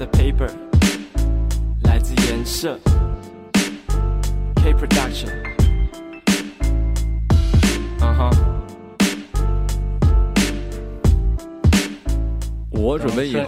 的 paper 来自颜色 K production，嗯哼，我准备以后。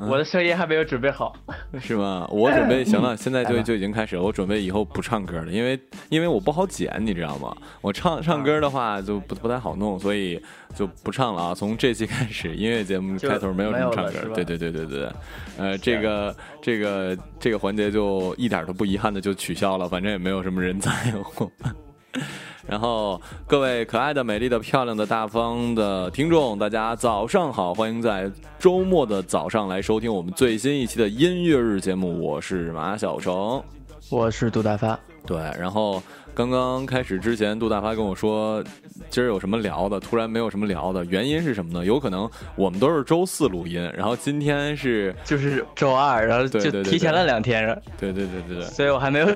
我的声音还没有准备好，是吗？我准备行了，现在就就已经开始了。我准备以后不唱歌了，因为因为我不好剪，你知道吗？我唱唱歌的话就不不太好弄，所以就不唱了啊。从这期开始，音乐节目开头没有什么唱歌，对对对对对，呃，这个这个这个环节就一点都不遗憾的就取消了，反正也没有什么人在乎。然后，各位可爱的、美丽的、漂亮的、大方的听众，大家早上好！欢迎在周末的早上来收听我们最新一期的音乐日节目。我是马小成，我是杜大发。对，然后刚刚开始之前，杜大发跟我说，今儿有什么聊的？突然没有什么聊的，原因是什么呢？有可能我们都是周四录音，然后今天是就是周二，然后就提前了两天。对对对对对，所以我还没有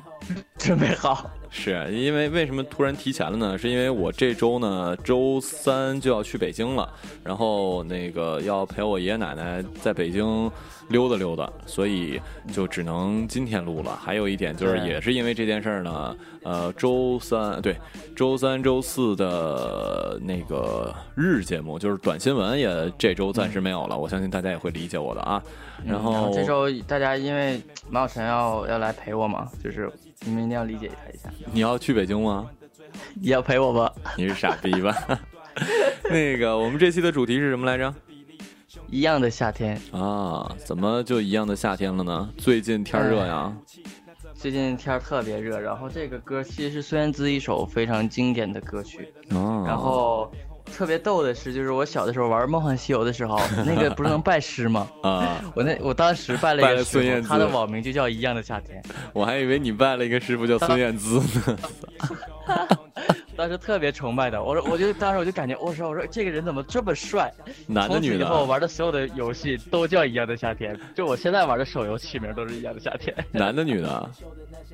准备好。是因为为什么突然提前了呢？是因为我这周呢，周三就要去北京了，然后那个要陪我爷爷奶奶在北京溜达溜达，所以就只能今天录了。还有一点就是，也是因为这件事儿呢，呃，周三对，周三、周四的那个日节目就是短新闻也这周暂时没有了。我相信大家也会理解我的啊。然后这周大家因为马小晨要要来陪我嘛，就是。你们一定要理解他一下。你要去北京吗？你要陪我吗？你是傻逼吧？那个，我们这期的主题是什么来着？一样的夏天啊？怎么就一样的夏天了呢？最近天热呀。最近天特别热，然后这个歌其实是孙燕姿一首非常经典的歌曲。哦。然后。特别逗的是，就是我小的时候玩《梦幻西游》的时候，那个不是能拜师吗？啊！我那我当时拜了一个孙燕姿，他的网名就叫一样的夏天。我还以为你拜了一个师傅叫孙燕姿呢。当时特别崇拜的，我说，我就当时我就感觉，我说，我说这个人怎么这么帅？男的女的？以后玩的所有的游戏都叫一样的夏天，就我现在玩的手游起名都是一样的夏天。男的女的？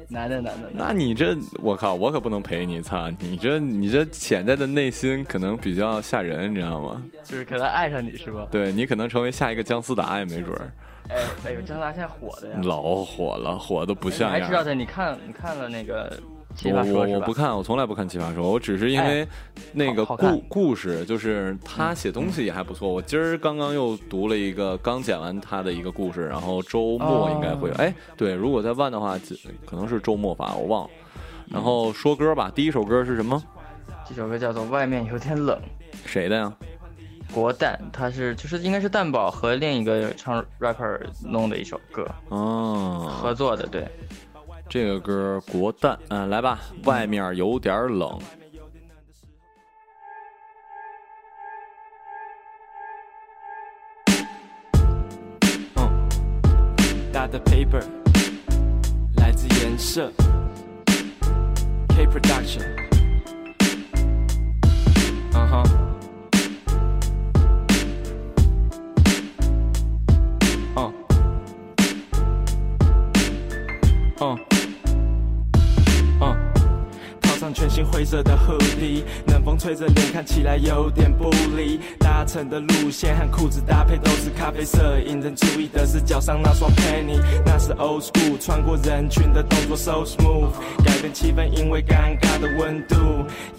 男的男的。那你这，我靠，我可不能陪你，擦！你这你这潜在的内心可能比较吓人，你知道吗？就是可能爱上你是吧？对你可能成为下一个姜思达也没准儿。哎哎呦，姜思达现在火的呀！老火了，火的不像样。还知道的？你看你看了那个？我我不看，我从来不看《奇葩说》，我只是因为那个故故事，就是他写东西也还不错。我今儿刚刚又读了一个，刚讲完他的一个故事，然后周末应该会有。哎，对，如果在万的话，可能是周末吧，我忘了。然后说歌吧，第一首歌是什么？这首歌叫做《外面有点冷》，谁的呀？国蛋，他是就是应该是蛋宝和另一个唱 rapper 弄的一首歌，哦，合作的，对。这个歌国蛋，嗯，来吧，外面有点冷。嗯，大的 paper 来自颜色，K production，嗯哼。新灰色的 hoodie，冷风吹着脸，看起来有点不离。搭乘的路线和裤子搭配都是咖啡色，引人注意的是脚上那双 penny，那是 old school，穿过人群的动作 so smooth，改变气氛，因为尴尬的温度，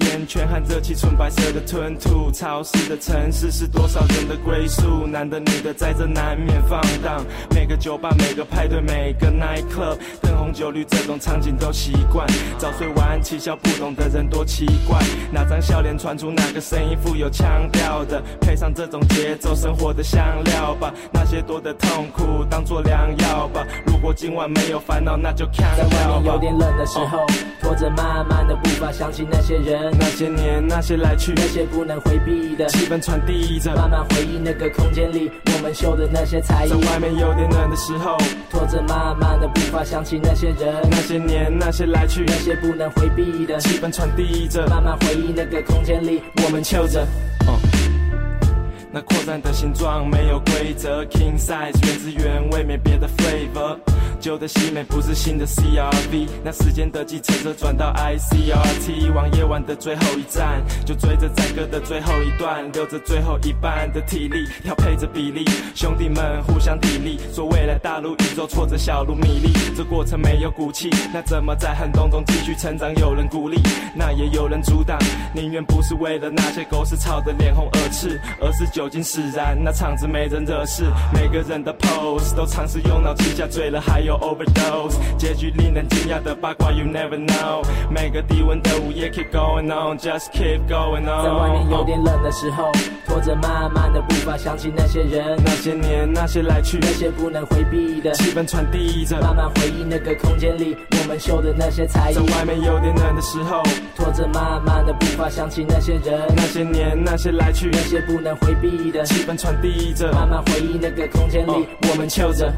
烟圈和热气，纯白色的吞吐。潮湿的城市是多少人的归宿，男的女的在这难免放荡。每个酒吧，每个派对，每个 night club，灯红酒绿这种场景都习惯。早睡晚起，笑不懂的人多奇怪。哪张笑脸传出哪个声音富有腔调的，配上这种节奏，生活的香料吧。那些多的痛苦当做良药吧。如果今晚没有烦恼，那就看在外面有点冷的时候，拖着慢慢的步伐，想起那些人，那些年，那些来去，那些不能回避的气氛传递着，慢慢回忆那个空间里我们秀的那些才艺。在外面有点冷的时候，拖着慢慢的步伐，想起那些人，那些年，那些来去，那些不能回避的气氛传递着，慢慢回忆那个空间里我们笑着。那扩散的形状没有规则，King size 原汁原味，没别的 flavor。旧的西美不是新的 CRV，那时间的计程车转到 ICRT，往夜晚的最后一站，就追着载歌的最后一段，留着最后一半的体力，调配着比例，兄弟们互相砥砺，说未来大陆宇宙挫折小路米粒，这过程没有骨气，那怎么在寒冬中继续成长？有人鼓励，那也有人阻挡，宁愿不是为了那些狗屎吵得脸红耳赤，而是酒酒精使然，那场子没人惹事，每个人的 pose 都尝试用脑气下醉了，还有。overdose，结局令人惊讶的八卦，you never know。每个低温的午夜，keep going on，just keep going on。在外面有点冷的时候，拖着慢慢的步伐，想起那些人，那些年，那些来去，那些不能回避的。气氛传递着，慢慢回忆那个空间里我们秀的那些才艺。在外面有点冷的时候，拖着慢慢的步伐，想起那些人，那些年，那些来去，那些不能回避的。气氛传递着，慢慢回忆那个空间里我们秀着。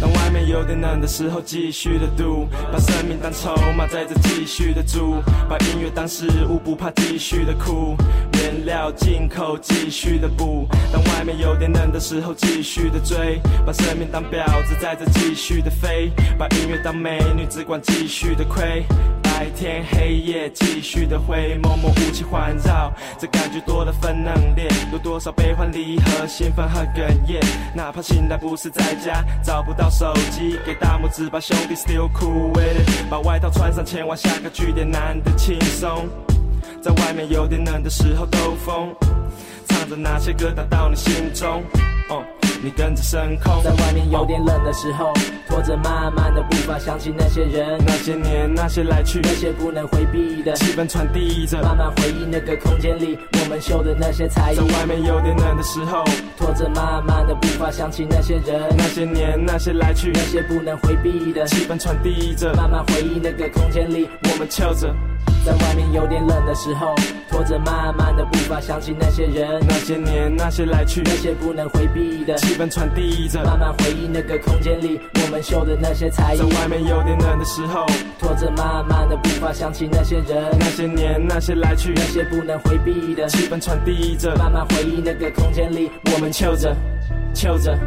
当外面有点冷的时候，继续的赌，把生命当筹码，在这继续的住，把音乐当食物，不怕继续的哭，原料进口，继续的补。当外面有点冷的时候，继续的追，把生命当婊子，在这继续的飞，把音乐当美女，只管继续的亏。白天黑夜继续的回，默默雾气环绕，这感觉多了分冷冽，有多少悲欢离合，兴奋和哽咽。哪怕醒来不是在家，找不到手机，给大拇指把兄弟 still cool with it，把外套穿上，前往下个据点，难得轻松。在外面有点冷的时候兜风，唱着那些歌打到你心中。你跟着升空，在外面有点冷的时候，拖着慢慢的步伐，想起那些人，那些年，那些来去，那些不能回避的。气氛传递着，慢慢回忆那个空间里我们秀的那些才艺。在外面有点冷的时候，拖着慢慢的步伐，想起那些人，那些年，那些来去，那些不能回避的。气氛传递着，慢慢回忆那个空间里我们翘着。在外面有点冷的时候，拖着慢慢的步伐，想起那些人，那些年，那些来去，那些不能回避的气氛传递着，慢慢回忆那个空间里我们秀的那些才艺。在外面有点冷的时候，拖着慢慢的步伐，想起那些人，那些年，那些来去，那些不能回避的气氛传递着，慢慢回忆那个空间里我们秀着，秀着。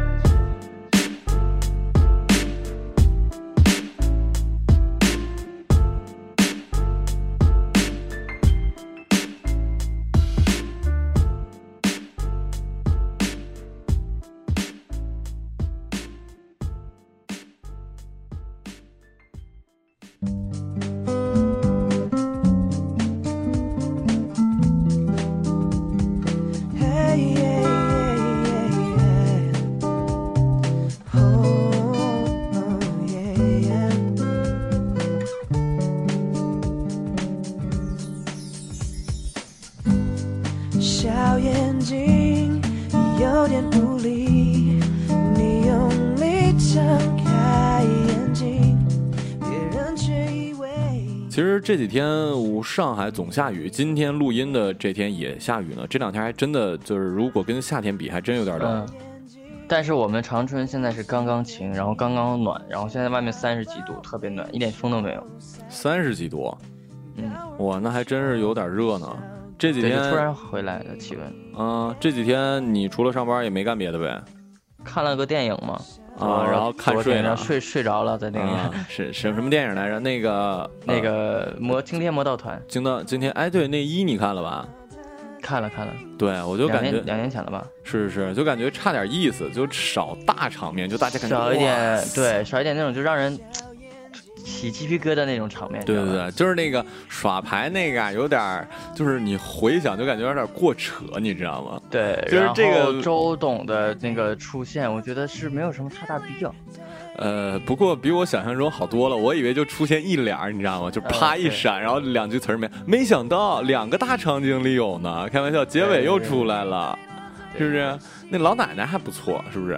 这几天上海总下雨，今天录音的这天也下雨呢。这两天还真的就是，如果跟夏天比，还真有点冷。但是我们长春现在是刚刚晴，然后刚刚暖，然后现在外面三十几度，特别暖，一点风都没有。三十几度，嗯，哇，那还真是有点热呢。这几天突然回来的气温。嗯，这几天你除了上班也没干别的呗？看了个电影嘛。啊，然后看睡了，睡睡着了在那个是是什么电影来着？那个 那个魔惊天魔盗团，惊到今天哎，对，那一你看了吧？看了看了，对我就感觉两年前了吧？是是是，就感觉差点意思，就少大场面，就大家感觉少一点，对，少一点那种就让人起鸡皮疙瘩那种场面。对对对，就是那个耍牌那个，有点就是你回想就感觉有点过扯，你知道吗？对，就是这个周董的那个出现，我觉得是没有什么太大必要。呃，不过比我想象中好多了。我以为就出现一脸你知道吗？就啪一闪，然后两句词儿没。没想到两个大场景里有呢，开玩笑，结尾又出来了，是不是？那老奶奶还不错，是不是？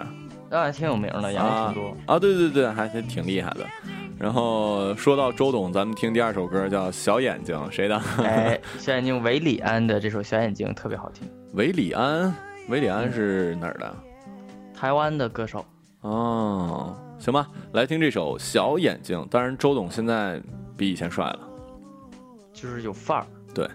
老奶奶挺有名的，演的挺多啊。对对对，还挺厉害的。然后说到周董，咱们听第二首歌叫《小眼睛》，谁的？哎，小眼睛，韦礼安的这首《小眼睛》特别好听。韦礼安，韦礼安是哪儿的？台湾的歌手。哦。行吧，来听这首《小眼睛》。当然，周董现在比以前帅了，就是有范儿。对。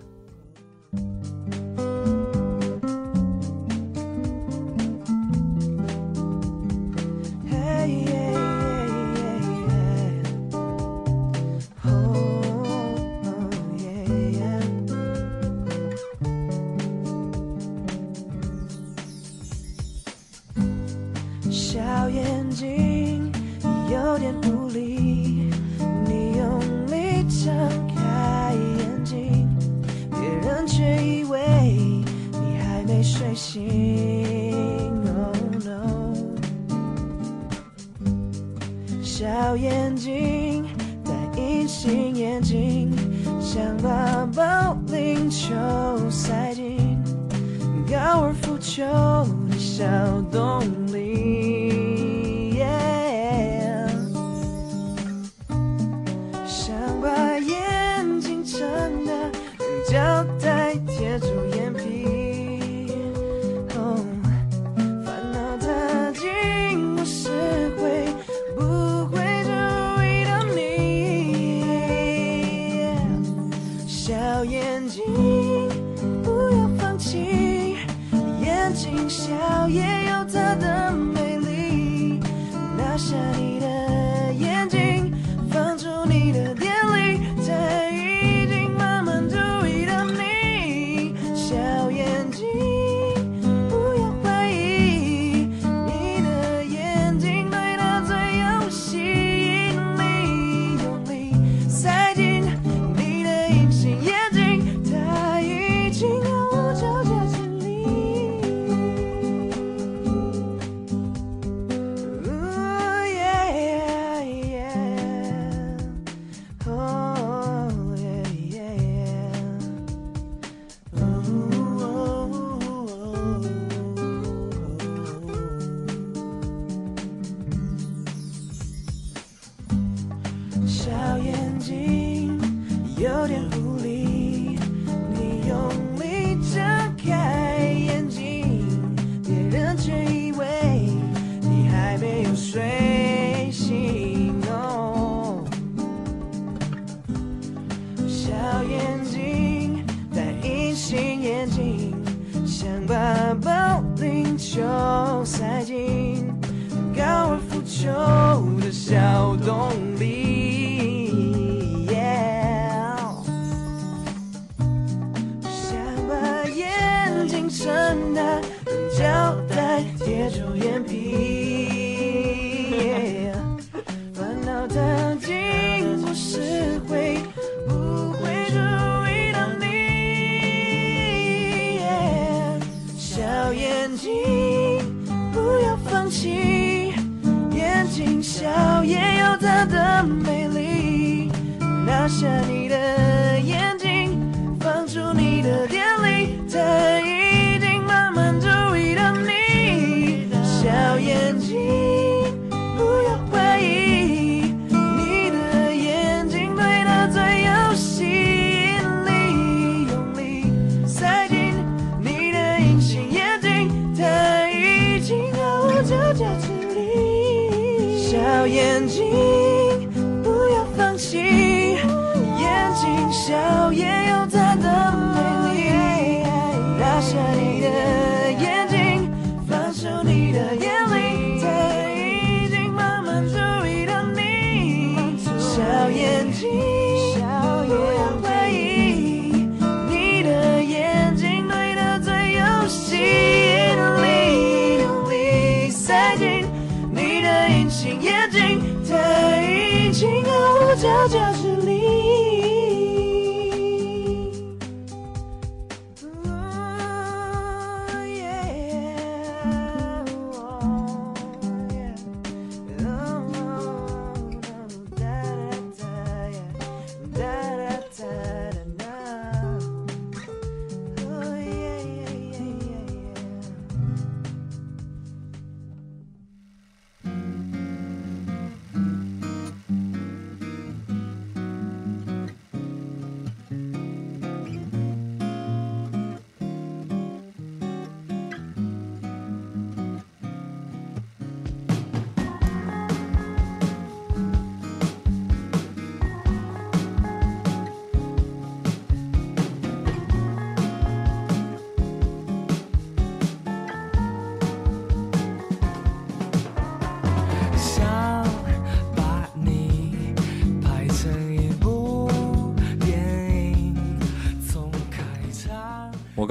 眼睛戴隐形眼镜，想把保龄球塞进高尔夫球的小洞里。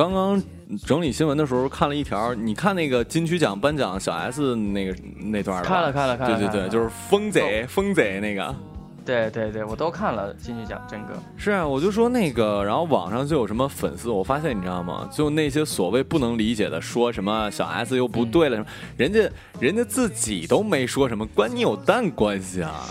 刚刚整理新闻的时候看了一条，你看那个金曲奖颁奖小 S 那个那段了看了看了看了，对对对，就是疯贼疯贼那个，对对对，我都看了金曲奖真哥。是啊，我就说那个，然后网上就有什么粉丝，我发现你知道吗？就那些所谓不能理解的，说什么小 S 又不对了什么，人家人家自己都没说什么，关你有蛋关系啊！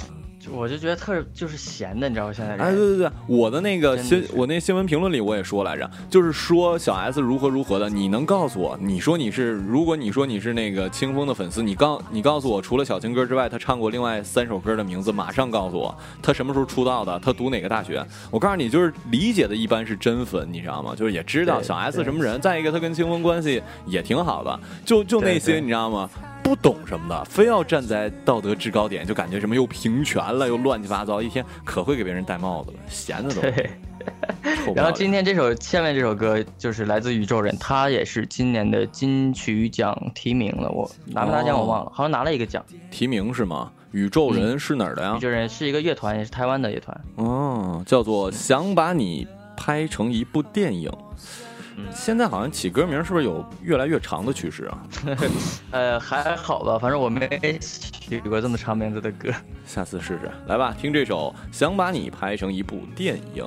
我就觉得特就是闲的，你知道吗？现在哎，对对对，我的那个新，我那新闻评论里我也说来着，就是说小 S 如何如何的，你能告诉我？你说你是，如果你说你是那个清风的粉丝，你告你告诉我，除了小情歌之外，他唱过另外三首歌的名字，马上告诉我，他什么时候出道的？他读哪个大学？我告诉你，就是理解的一般是真粉，你知道吗？就是也知道小 S 什么人。再一个，他跟清风关系也挺好的，就就那些你知道吗？不懂什么的，非要站在道德制高点，就感觉什么又平权了，又乱七八糟，一天可会给别人戴帽子了，闲的都。对。然后今天这首下面这首歌就是来自宇宙人，他也是今年的金曲奖提名了，我拿没拿奖我忘了，好像拿了一个奖。提名是吗？宇宙人是哪儿的呀？宇宙人是一个乐团，也是台湾的乐团。哦，叫做想把你拍成一部电影。现在好像起歌名是不是有越来越长的趋势啊？呃，还好吧，反正我没起过这么长名字的歌。下次试试，来吧，听这首《想把你拍成一部电影》。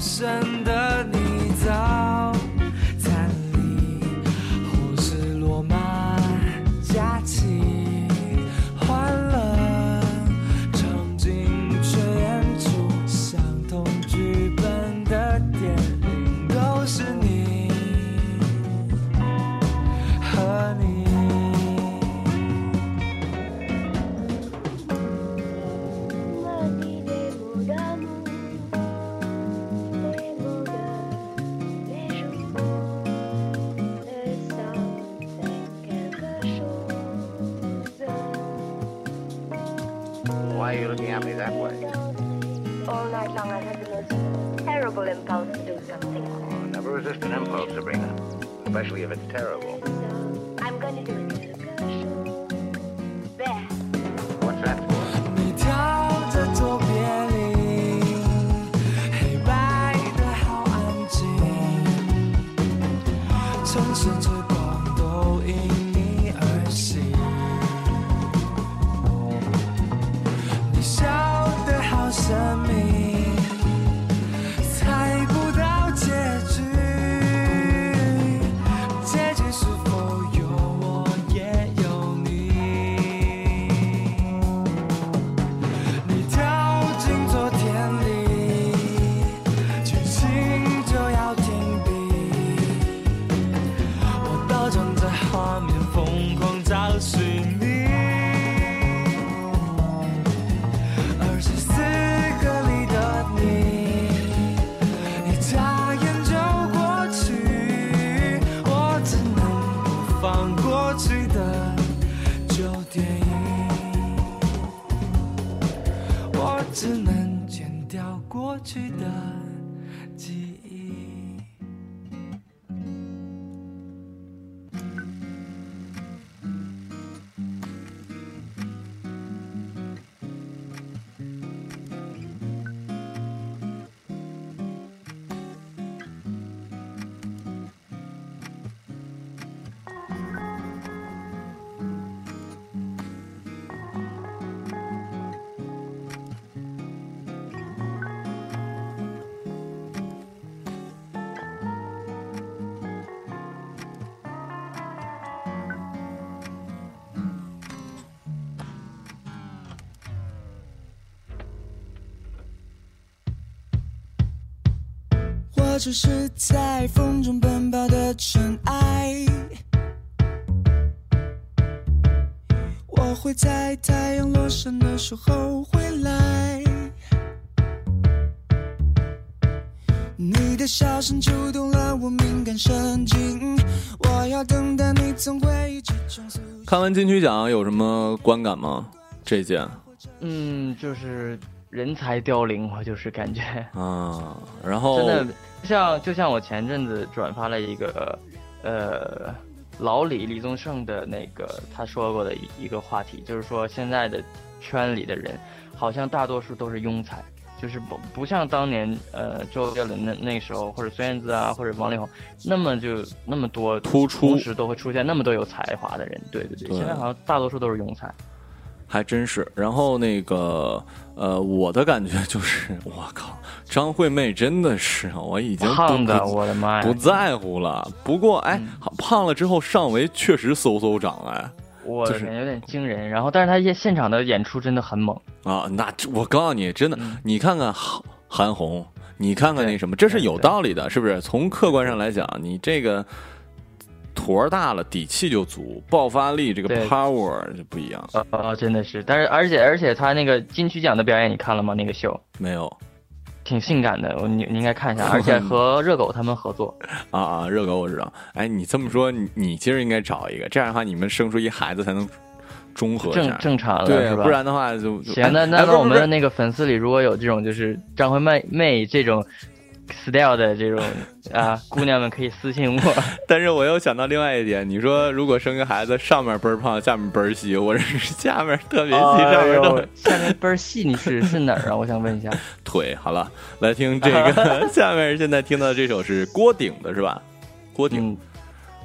深的 Especially if it's terrible. So I'm going to do it. There. What's that for? 只是在风中奔跑的尘埃，我会在太阳落山的时候回来。你的笑声触动了我敏感神经，我要等待你从回忆之中苏醒。看完金曲奖有什么观感吗？这届嗯，就是人才凋零，我就是感觉啊，然后真的像就像我前阵子转发了一个呃老李李宗盛的那个他说过的一一个话题，就是说现在的圈里的人好像大多数都是庸才。就是不不像当年呃周杰伦那那时候，或者孙燕姿啊，或者王力宏，那么就那么多突出同时都会出现那么多有才华的人。对对对，对现在好像大多数都是庸才。还真是。然后那个呃，我的感觉就是，我靠，张惠妹真的是，我已经胖的，我的妈呀！不在乎了。不过哎，胖了之后上围确实嗖嗖长哎。就是我的天，有点惊人。然后，但是他现现场的演出真的很猛。啊，那我告诉你，真的，嗯你看看韩韩红，你看看那什么，这是有道理的，是不是？从客观上来讲，你这个坨儿大了，底气就足，爆发力这个 power 就不一样。呃呃，真的是，但是而且而且他那个金曲奖的表演你看了吗？那个秀没有挺性感的，我你你应该看一下，而且和热狗他们合作。啊啊，热狗我知道。哎，你这么说，你你今儿应该找一个，这样的话你们生出一孩子才能中和正。正常了对，不然的话就就行，那哎那我们的那个粉丝里如果有这种就是张惠妹妹这种 style 的这种啊姑娘们，可以私信我。但是我又想到另外一点，你说如果生个孩子，上面倍儿胖，下面倍儿细，我这是下面特别细，上哎面下面倍儿细，你是是哪儿啊？我想问一下。腿。好了，来听这个，下面现在听到的这首是郭顶的是吧？郭顶，嗯，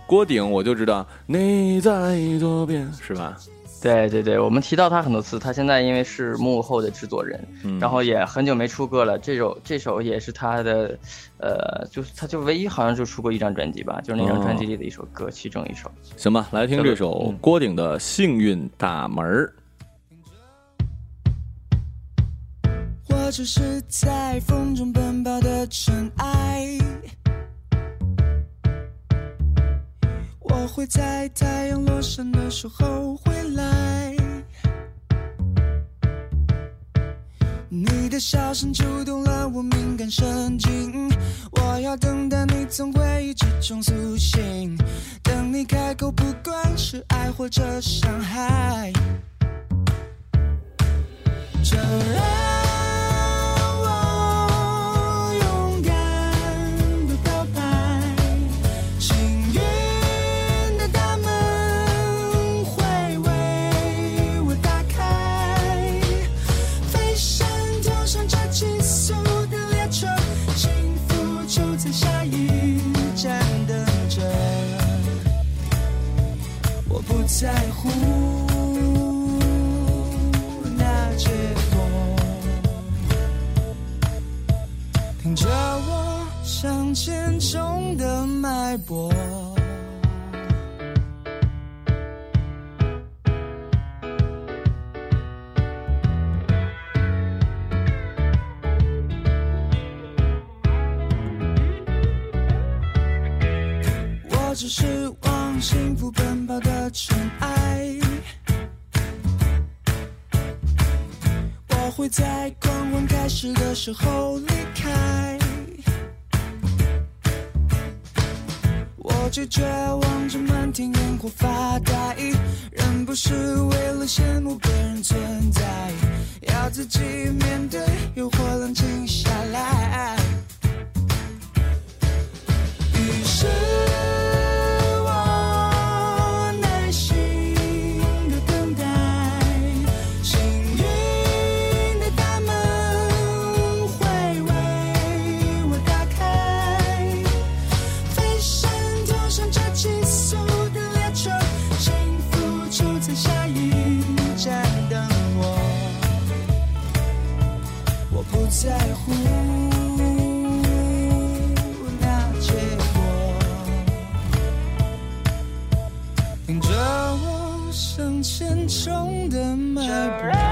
郭顶，我就知道你在左边是吧？对对对，我们提到他很多次，他现在因为是幕后的制作人，嗯然后也很久没出歌了。这首这首也是他的，呃，就是他就唯一好像就出过一张专辑吧，就是那张专辑里的一首歌，其中一首。行吧，来听这首嗯郭顶的《幸运大门儿》。我只是在风中奔跑的尘埃，我会在太阳落山的时候回来。你的笑声触动了我敏感神经，我要等待你从回忆之中苏醒，等你开口，不管是爱或者伤害。这让在乎那结果，听着我向前冲的脉搏。我只是幸福奔跑的尘埃。我会在狂欢开始的时候离开。我拒绝望着满天烟火发呆，人不是为了羡慕别人存在，要自己面对诱惑，冷静下来。于是在乎那结果，听着我向前冲的脉搏。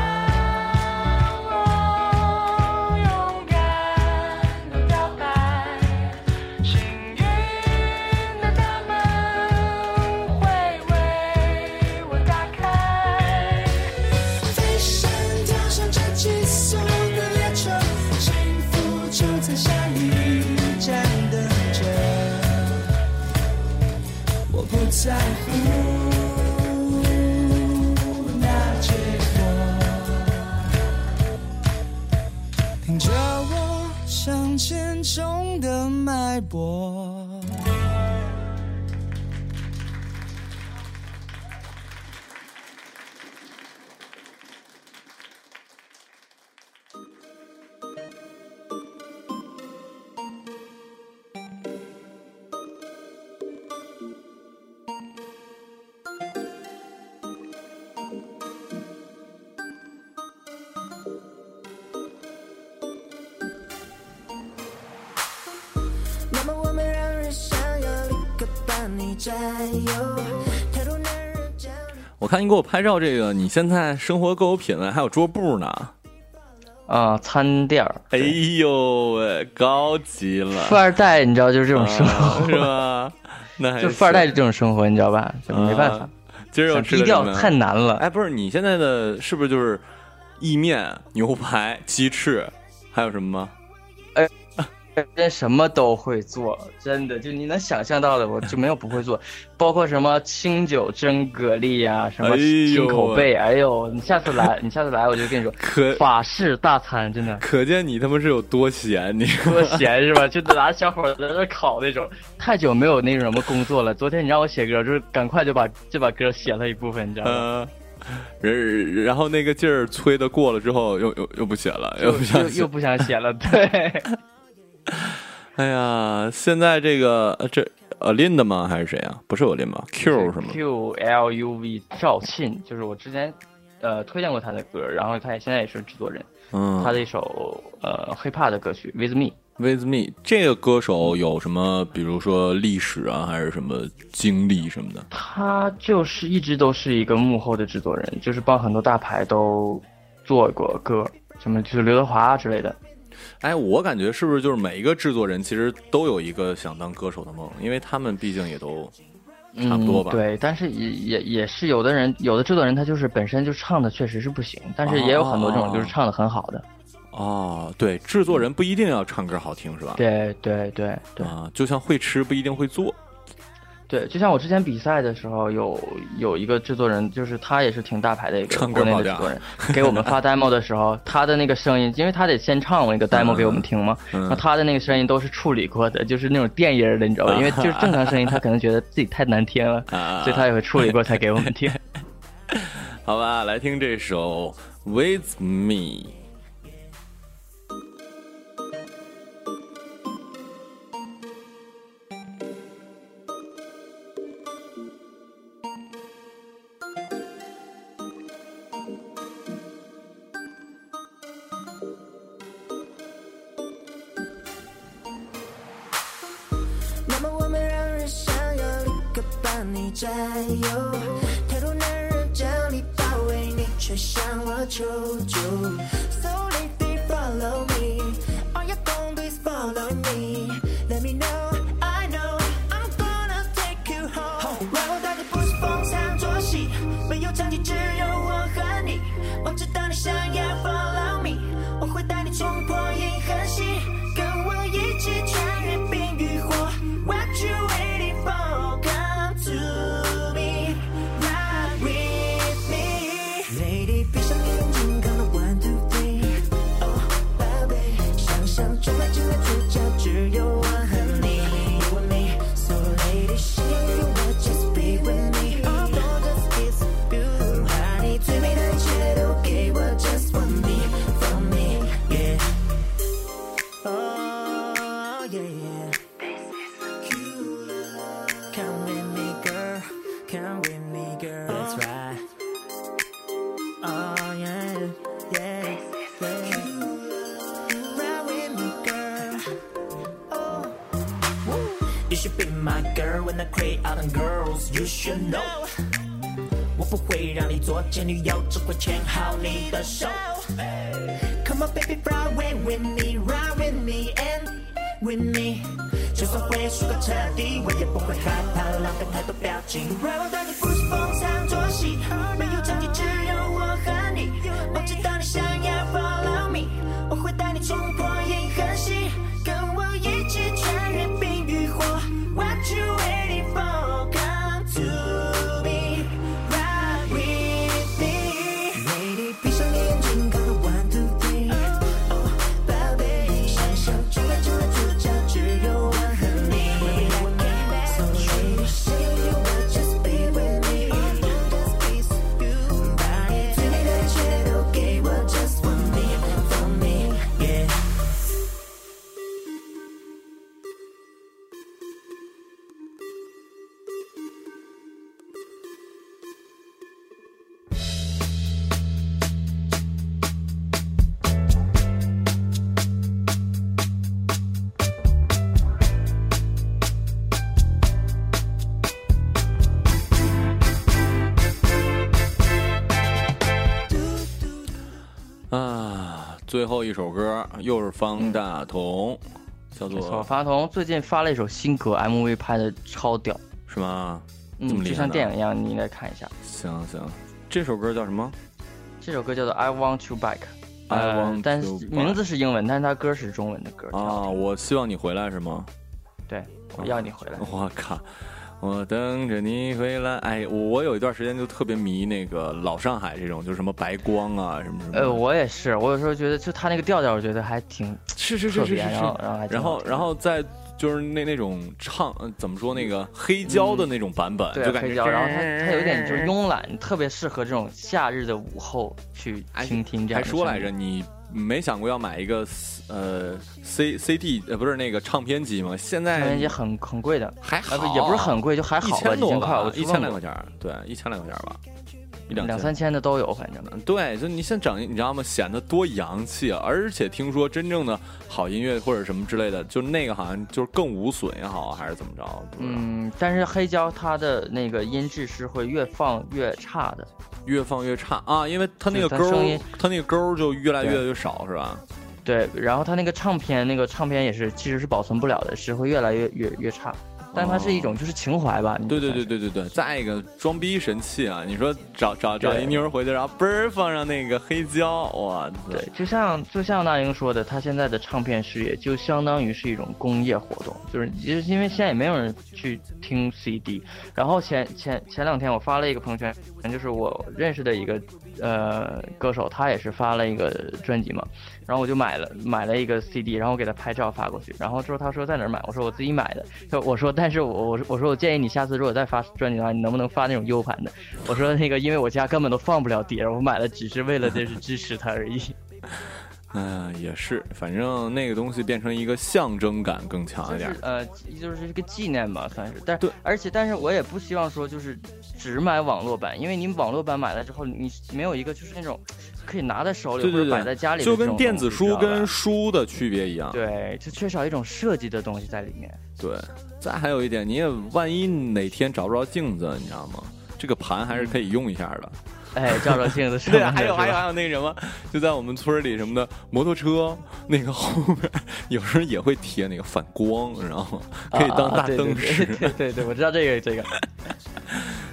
看你给我拍照这个，你现在生活够有品味，还有桌布呢。啊，餐垫儿，哎呦喂，高级了，富二代，你知道就是这种生啊活，是吧？那还就富二代行这种生活，你知道吧？就没办法啊，今儿又想低调太难了。哎，不是，你现在的是不是就是意面、牛排、鸡翅，还有什么吗？真什么都会做，真的，就你能想象到的，我就没有不会做，包括什么清酒蒸蛤蜊呀、什么清口贝，哎呦，你下次来，你下次来，我就跟你说，可法式大餐真的可见你他妈是有多闲，你多闲是吧？就拿小火在那烤那种。太久没有那种什么工作了，昨天你让我写歌，就是赶快就把就把歌写了一部分，你知道吗？呃，然然后那个劲儿催的过了之后，又又又不写了，又又又。不想写了，对。哎呀，现在这个呃这 Alinda 吗？还是谁啊？不是 Alin 吧？Q 是吗？Q L U V 赵沁，就是我之前呃推荐过他的歌，然后他也现在也是制作人，嗯，他的一首呃 hiphop 的歌曲《With Me》。With Me 这个歌手有什么，比如说历史啊，还是什么经历什么的？他就是一直都是一个幕后的制作人，就是帮很多大牌都做过歌，什么就是刘德华啊之类的。哎，我感觉是不是就是每一个制作人其实都有一个想当歌手的梦，因为他们毕竟也都差不多吧。嗯。对，但是也也也是有的人，有的制作人他就是本身就唱的确实是不行，但是也有很多这种就是唱的很好的。哦，对，制作人不一定要唱歌好听，是吧？对对对对啊，就像会吃不一定会做。对，就像我之前比赛的时候，有有一个制作人，就是他也是挺大牌的一个国内的制作人，给我们发 demo 的时候，他的那个声音，因为他得先唱那个 demo 给我们听嘛，嗯然后他的那个声音都是处理过的，就是那种电音儿的，你知道吧？因为 就是正常声音，他可能觉得自己太难听了，啊所以他也会处理过才给我们听。好吧，来听这首《With Me》。没有场前女友，只会牵好你的手。Come on, baby, ride with me, ride with me and with me。就算会输个彻底，我也不会害怕浪费太多表情。让我带你最后一首歌又是方大同，叫做发童最近发了一首新歌，MV 拍的超屌，是吗？嗯，就像电影一样，你应该看一下。行行，这首歌叫什么？这首歌叫做《I Want You Back》，I 呃 want，但是名字是英文，但是它歌是中文的歌。啊，我希望你回来是吗？对，我要你回来。我靠！我等着你回来。哎，我我有一段时间就特别迷那个老上海这种，就是什么白光啊，什么什么。呃，我也是，我有时候觉得就他那个调调，我觉得还挺是是，是是是是然后然后还挺然后好听的然后再就是那那种唱，呃怎么说那个黑胶的那种版本，对就感觉黑胶，然后它它有点就是慵懒，特别适合这种夏日的午后去哎倾听这样。还说来着，你没想过要买一个呃 C C D 呃不是那个唱片机吗？现在唱片机很很贵的，还好，也不是很贵，就还好吧，一千多块，一千来块钱儿，对，一千来块钱儿吧，一两两三千的都有，反正。对，就你先整，你知道吗？显得多洋气啊！而且听说真正的好音乐或者什么之类的，就那个好像就是更无损也好，还是怎么着？嗯，但是黑胶它的那个音质是会越放越差的。越放越差啊，因为它那个勾声音，它那个勾就越来越少，是吧？对，然后它那个唱片，那个唱片也是其实是保存不了的，是会越来越越越差。但它是一种就是情怀吧。对对对对对对，再一个装逼神器啊！你说找找找一妞回去，然后嘣儿放上那个黑胶，哇！对，就像就像那英说的，他现在的唱片事业就相当于是一种工业活动，就是就是因为现在也没有人去听 CD。然后前前前两天我发了一个朋友圈，就是我认识的一个。呃，歌手他也是发了一个专辑嘛，然后我就买了买了一个 CD，然后给他拍照发过去，然后之后他说在哪儿买，我说我自己买的，我说但是我我我说我建议你下次如果再发专辑的话，你能不能发那种 U 盘的？我说那个因为我家根本都放不了碟，我买了只是为了就是支持他而已。嗯，也是，反正那个东西变成一个象征感更强一点，呃，就是一个纪念吧，算是。但对，而且但是我也不希望说就是只买网络版，因为你网络版买了之后，你没有一个就是那种可以拿在手里或者摆在家里，就跟电子书跟书的区别一样。对，就缺少一种设计的东西在里面。对，再还有一点，你也万一哪天找不着镜子，你知道吗？这个盘还是可以用一下的。哎，照照镜子是。对，还有还有还有那个什么，就在我们村里什么的摩托车那个后面，有时候也会贴那个反光，然后可以当大灯使。对对对，我知道这个这个。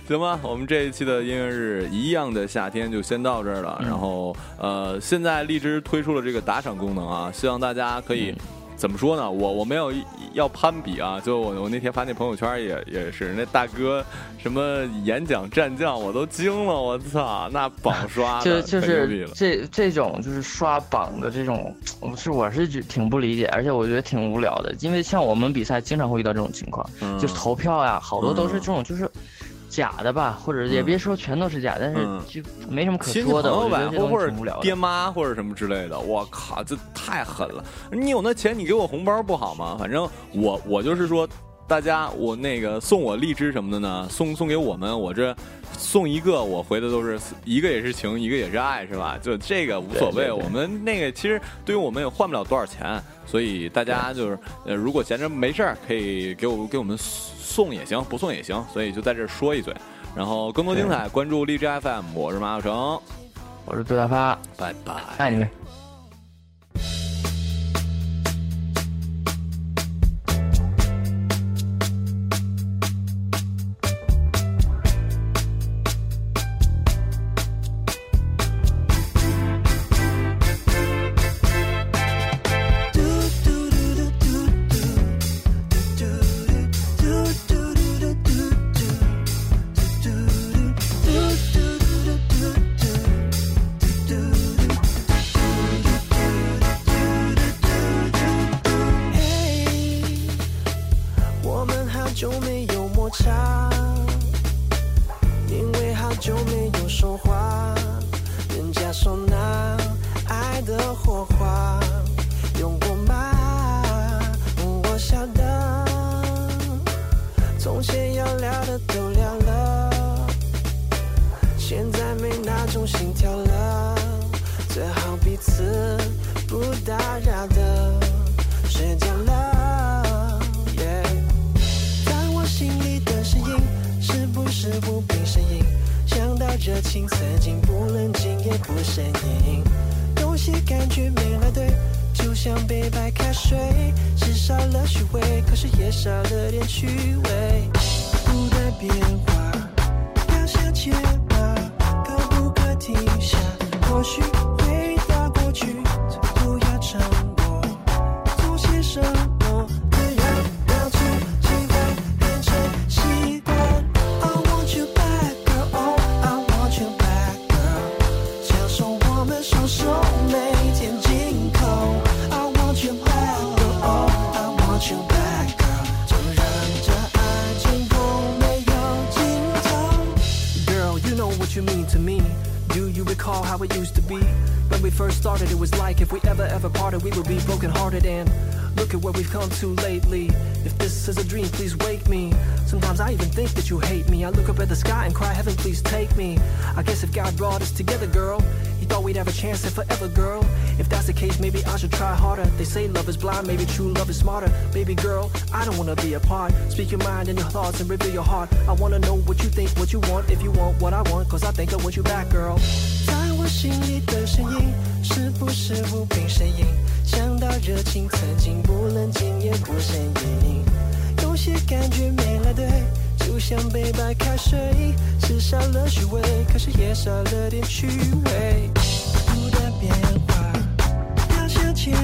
行吧，我们这一期的音乐日一样的夏天就先到这儿了。然后呃，现在荔枝推出了这个打赏功能啊，希望大家可以。怎么说呢？我我没有要攀比啊，就我我那天发那朋友圈也也是那大哥什么演讲战将，我都惊了，我操，那榜刷 就就是这这种就是刷榜的这种，是我是挺不理解，而且我觉得挺无聊的，因为像我们比赛经常会遇到这种情况，就是投票呀，好多都是这种就是。假的吧，或者也别说全都是假，但是就没什么可说的。我觉得或者爹妈或者什么之类的，我靠，这太狠了！你有那钱，你给我红包不好吗？反正我我就是说，大家我那个送我荔枝什么的呢，送送给我们，我这送一个，我回的都是一个也是情，一个也是爱，是吧？就这个无所谓。我们那个其实对于我们也换不了多少钱，所以大家就是呃，如果闲着没事儿，可以给我给我们。送也行，不送也行，所以就在这说一嘴。然后更多精彩，关注荔枝 FM，我是马小成，我是杜大发，拜拜，爱你们。to me. Do you recall how it used to be? When we first started, it was like if we ever, ever parted, we would be brokenhearted. And look at where we've come to lately. If this is a dream, please wake me. Sometimes I even think that you hate me. I look up at the sky and cry, Heaven, please take me. I guess if God brought us together, girl, thought we'd have a chance at forever, girl. If that's the case, maybe I should try harder. They say love is blind, maybe true love is smarter. Baby girl, I don't wanna be apart. Speak your mind and your thoughts and reveal your heart. I wanna know what you think, what you want, if you want what I want, cause I think I want you back, girl. 在我心里的声音，是不是无病呻吟？想到热情，曾经不冷静也不呻吟。 有些感觉没了对， 就像杯白开水，是少了虚伪，可是也少了点趣味。不断变化，要向前